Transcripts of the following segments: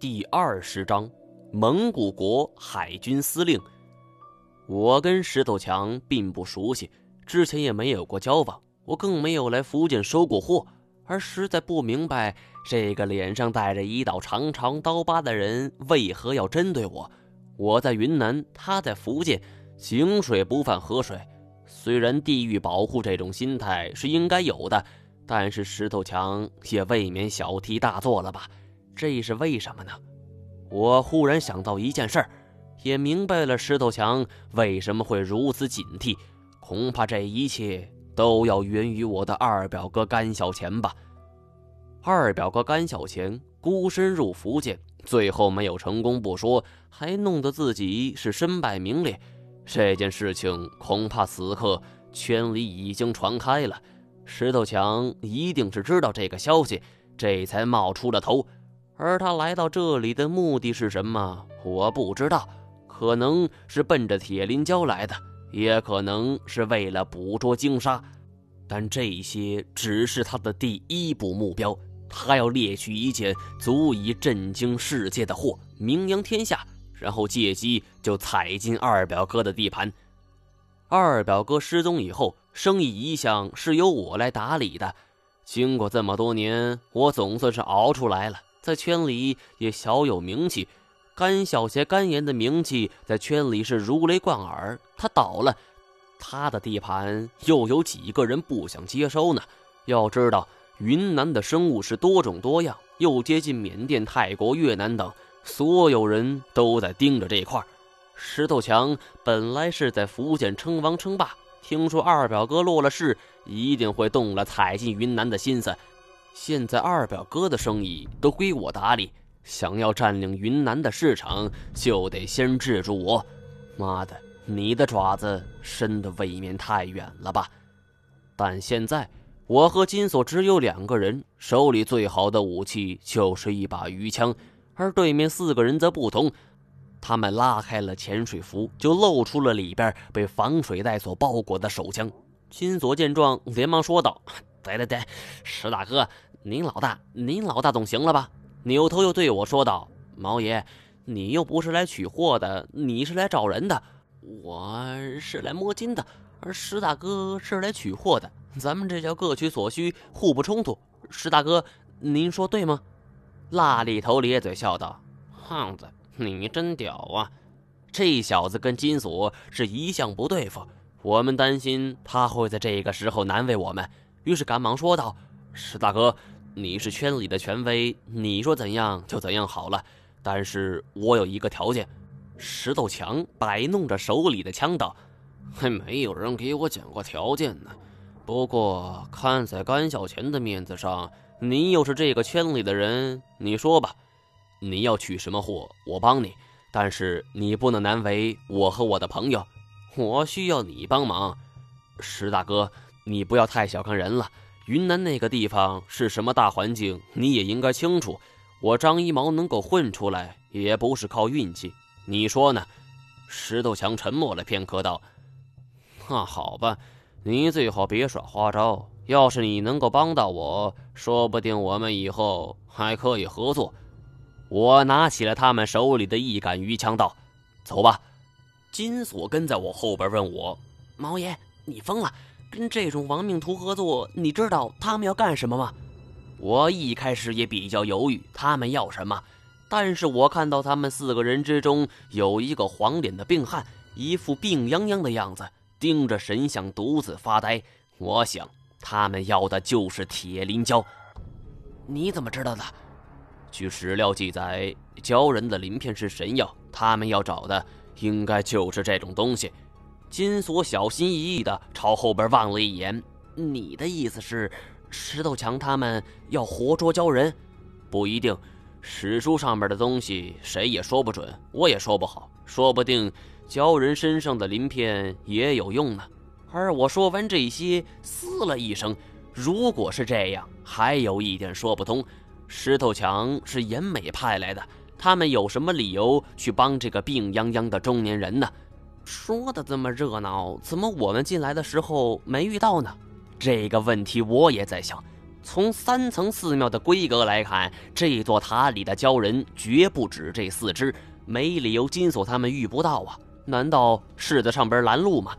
第二十章，蒙古国海军司令。我跟石头强并不熟悉，之前也没有过交往，我更没有来福建收过货，而实在不明白这个脸上带着一道长长刀疤的人为何要针对我。我在云南，他在福建，井水不犯河水。虽然地域保护这种心态是应该有的，但是石头强也未免小题大做了吧。这是为什么呢？我忽然想到一件事儿，也明白了石头强为什么会如此警惕。恐怕这一切都要源于我的二表哥甘小钱吧。二表哥甘小钱孤身入福建，最后没有成功不说，还弄得自己是身败名裂。这件事情恐怕此刻圈里已经传开了，石头强一定是知道这个消息，这才冒出了头。而他来到这里的目的是什么？我不知道，可能是奔着铁林礁来的，也可能是为了捕捉鲸鲨。但这些只是他的第一步目标，他要猎取一件足以震惊世界的货，名扬天下，然后借机就踩进二表哥的地盘。二表哥失踪以后，生意一向是由我来打理的。经过这么多年，我总算是熬出来了。在圈里也小有名气，甘小杰、甘岩的名气在圈里是如雷贯耳。他倒了，他的地盘又有几个人不想接收呢？要知道，云南的生物是多种多样，又接近缅甸、泰国、越南等，所有人都在盯着这块。石头强本来是在福建称王称霸，听说二表哥落了势，一定会动了踩进云南的心思。现在二表哥的生意都归我打理，想要占领云南的市场，就得先制住我。妈的，你的爪子伸得未免太远了吧？但现在我和金锁只有两个人，手里最好的武器就是一把鱼枪，而对面四个人则不同，他们拉开了潜水服，就露出了里边被防水袋所包裹的手枪。金锁见状，连忙说道。对对对，石大哥，您老大，您老大总行了吧？扭头又对我说道：“毛爷，你又不是来取货的，你是来找人的。我是来摸金的，而石大哥是来取货的。咱们这叫各取所需，互不冲突。石大哥，您说对吗？”辣里头咧嘴笑道：“胖子，你真屌啊！这小子跟金锁是一向不对付，我们担心他会在这个时候难为我们。”于是赶忙说道：“石大哥，你是圈里的权威，你说怎样就怎样好了。但是我有一个条件。”石头强摆弄着手里的枪道：“还没有人给我讲过条件呢。不过看在甘小钱的面子上，你又是这个圈里的人，你说吧，你要取什么货，我帮你。但是你不能难为我和我的朋友，我需要你帮忙，石大哥。”你不要太小看人了，云南那个地方是什么大环境，你也应该清楚。我张一毛能够混出来，也不是靠运气，你说呢？石头强沉默了片刻，道：“那好吧，你最好别耍花招。要是你能够帮到我，说不定我们以后还可以合作。”我拿起了他们手里的一杆鱼枪，道：“走吧。”金锁跟在我后边问我：“毛爷，你疯了？”跟这种亡命徒合作，你知道他们要干什么吗？我一开始也比较犹豫，他们要什么？但是我看到他们四个人之中有一个黄脸的病汉，一副病殃殃的样子，盯着神像独自发呆。我想，他们要的就是铁林胶。你怎么知道的？据史料记载，鲛人的鳞片是神药，他们要找的应该就是这种东西。金锁小心翼翼地朝后边望了一眼。你的意思是，石头强他们要活捉鲛人？不一定，史书上面的东西谁也说不准，我也说不好。说不定鲛人身上的鳞片也有用呢。而我说完这些，嘶了一声。如果是这样，还有一点说不通：石头强是严美派来的，他们有什么理由去帮这个病殃殃的中年人呢？说的这么热闹，怎么我们进来的时候没遇到呢？这个问题我也在想。从三层寺庙的规格来看，这座塔里的鲛人绝不止这四只，没理由金锁他们遇不到啊！难道是在上边拦路吗？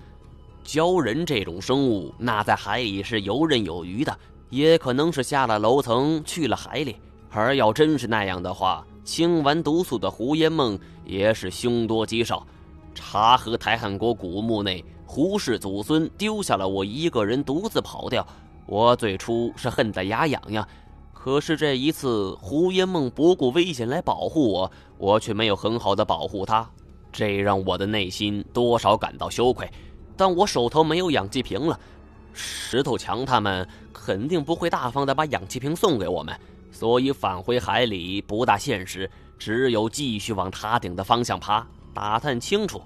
鲛人这种生物，那在海里是游刃有余的，也可能是下了楼层去了海里。而要真是那样的话，清完毒素的胡烟梦也是凶多吉少。查河台汉国古墓内，胡氏祖孙丢下了我一个人独自跑掉。我最初是恨得牙痒痒，可是这一次胡烟梦不顾危险来保护我，我却没有很好的保护他，这让我的内心多少感到羞愧。但我手头没有氧气瓶了，石头强他们肯定不会大方的把氧气瓶送给我们，所以返回海里不大现实，只有继续往塔顶的方向爬，打探清楚。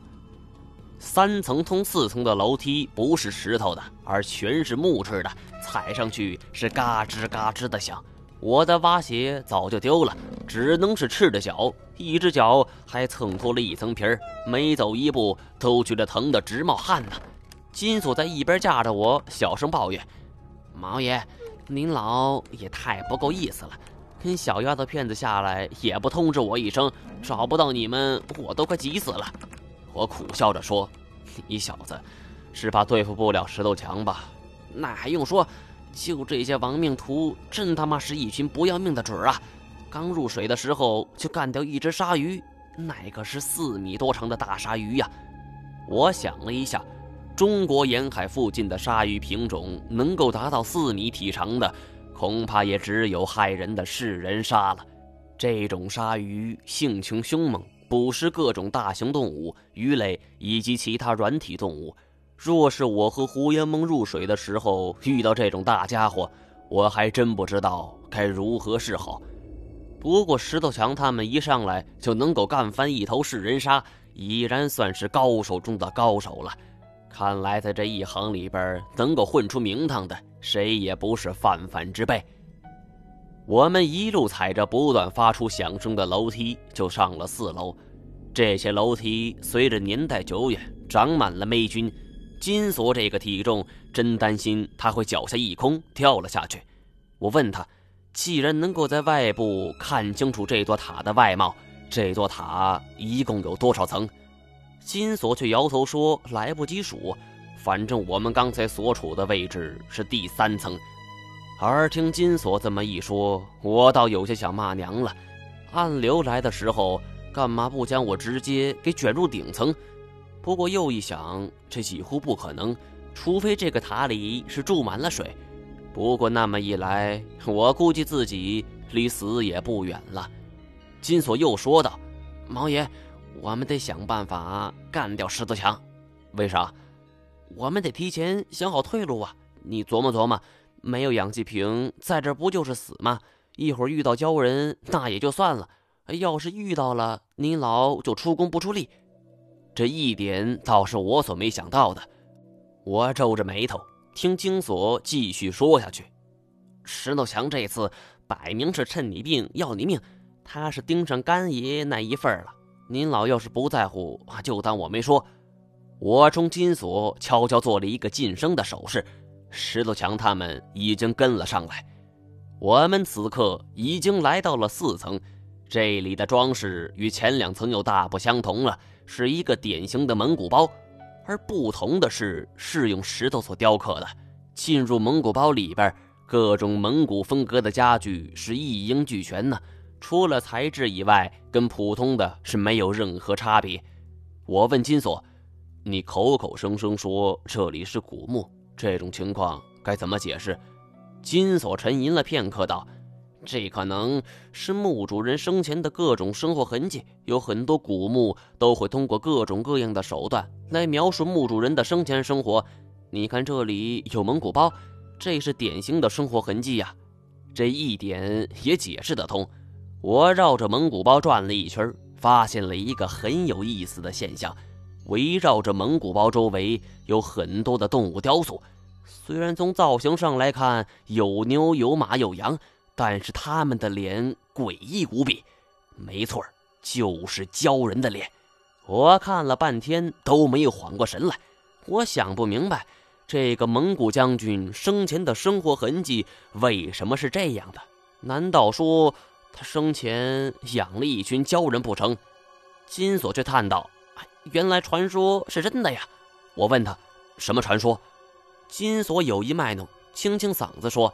三层通四层的楼梯不是石头的，而全是木质的，踩上去是嘎吱嘎吱的响。我的蛙鞋早就丢了，只能是赤着脚，一只脚还蹭脱了一层皮儿，每走一步都觉得疼得直冒汗呢。金锁在一边架着我，小声抱怨：“毛爷，您老也太不够意思了，跟小丫头片子下来也不通知我一声，找不到你们我都快急死了。”我苦笑着说：“你小子是怕对付不了石头强吧？那还用说，就这些亡命徒，真他妈是一群不要命的准儿啊！刚入水的时候就干掉一只鲨鱼，那可是四米多长的大鲨鱼呀！”我想了一下，中国沿海附近的鲨鱼品种能够达到四米体长的，恐怕也只有害人的噬人鲨了。这种鲨鱼性情凶猛。捕食各种大型动物、鱼类以及其他软体动物。若是我和胡延蒙入水的时候遇到这种大家伙，我还真不知道该如何是好。不过石头强他们一上来就能够干翻一头噬人鲨，已然算是高手中的高手了。看来在这一行里边，能够混出名堂的，谁也不是泛泛之辈。我们一路踩着不断发出响声的楼梯，就上了四楼。这些楼梯随着年代久远，长满了霉菌。金锁这个体重，真担心他会脚下一空跳了下去。我问他，既然能够在外部看清楚这座塔的外貌，这座塔一共有多少层？金锁却摇头说：“来不及数，反正我们刚才所处的位置是第三层。”而听金锁这么一说，我倒有些想骂娘了。暗流来的时候，干嘛不将我直接给卷入顶层？不过又一想，这几乎不可能，除非这个塔里是注满了水。不过那么一来，我估计自己离死也不远了。金锁又说道：“毛爷，我们得想办法干掉石头强。为啥？我们得提前想好退路啊！你琢磨琢磨。”没有氧气瓶，在这不就是死吗？一会儿遇到鲛人，那也就算了；要是遇到了，您老就出工不出力。这一点倒是我所没想到的。我皱着眉头，听金锁继续说下去。石头强这次摆明是趁你病要你命，他是盯上干爷那一份了。您老要是不在乎，就当我没说。我冲金锁悄悄做了一个晋升的手势。石头强他们已经跟了上来，我们此刻已经来到了四层。这里的装饰与前两层又大不相同了，是一个典型的蒙古包，而不同的是，是用石头所雕刻的。进入蒙古包里边，各种蒙古风格的家具是一应俱全呢。除了材质以外，跟普通的是没有任何差别。我问金锁：“你口口声声说这里是古墓。”这种情况该怎么解释？金锁沉吟了片刻，道：“这可能是墓主人生前的各种生活痕迹。有很多古墓都会通过各种各样的手段来描述墓主人的生前生活。你看，这里有蒙古包，这是典型的生活痕迹呀。这一点也解释得通。我绕着蒙古包转了一圈，发现了一个很有意思的现象。”围绕着蒙古包周围有很多的动物雕塑，虽然从造型上来看有牛有马有羊，但是他们的脸诡异无比。没错，就是鲛人的脸。我看了半天都没有缓过神来。我想不明白，这个蒙古将军生前的生活痕迹为什么是这样的？难道说他生前养了一群鲛人不成？金锁却叹道：“原来传说是真的呀！”我问他：“什么传说？”金锁有意卖弄，清清嗓子说：“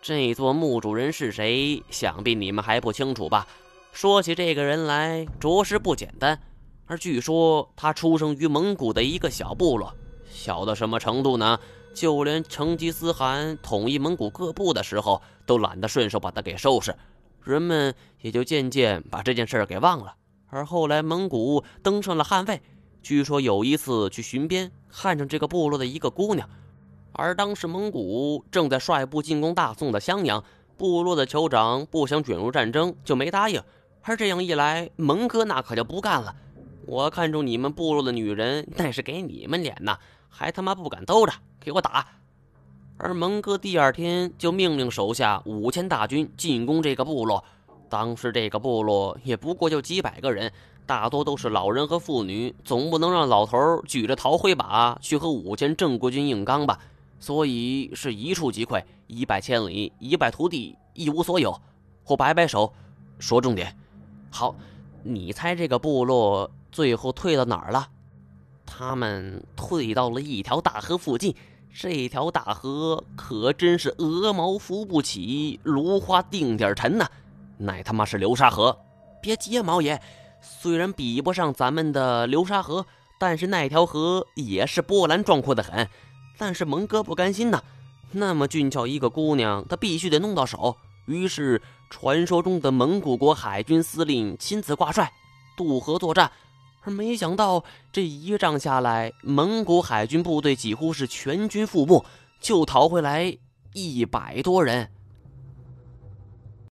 这座墓主人是谁？想必你们还不清楚吧？说起这个人来，着实不简单。而据说他出生于蒙古的一个小部落。”小到什么程度呢？就连成吉思汗统一蒙古各部的时候，都懒得顺手把他给收拾，人们也就渐渐把这件事给忘了。而后来蒙古登上了汉位，据说有一次去巡边，看上这个部落的一个姑娘，而当时蒙古正在率部进攻大宋的襄阳，部落的酋长不想卷入战争，就没答应。而这样一来，蒙哥那可就不干了。我看中你们部落的女人，那是给你们脸呐。还他妈不敢兜着，给我打！而蒙哥第二天就命令手下五千大军进攻这个部落。当时这个部落也不过就几百个人，大多都是老人和妇女，总不能让老头举着桃灰把去和五千正规军硬刚吧？所以是一触即溃，一败千里，一败涂地，一无所有。我摆摆手，说重点。好，你猜这个部落最后退到哪儿了？他们退到了一条大河附近，这条大河可真是鹅毛扶不起，芦花定点沉呐！乃他妈是流沙河！别急啊，毛爷，虽然比不上咱们的流沙河，但是那条河也是波澜壮阔的很。但是蒙哥不甘心呐，那么俊俏一个姑娘，他必须得弄到手。于是，传说中的蒙古国海军司令亲自挂帅渡河作战。没想到，这一仗下来，蒙古海军部队几乎是全军覆没，就逃回来一百多人。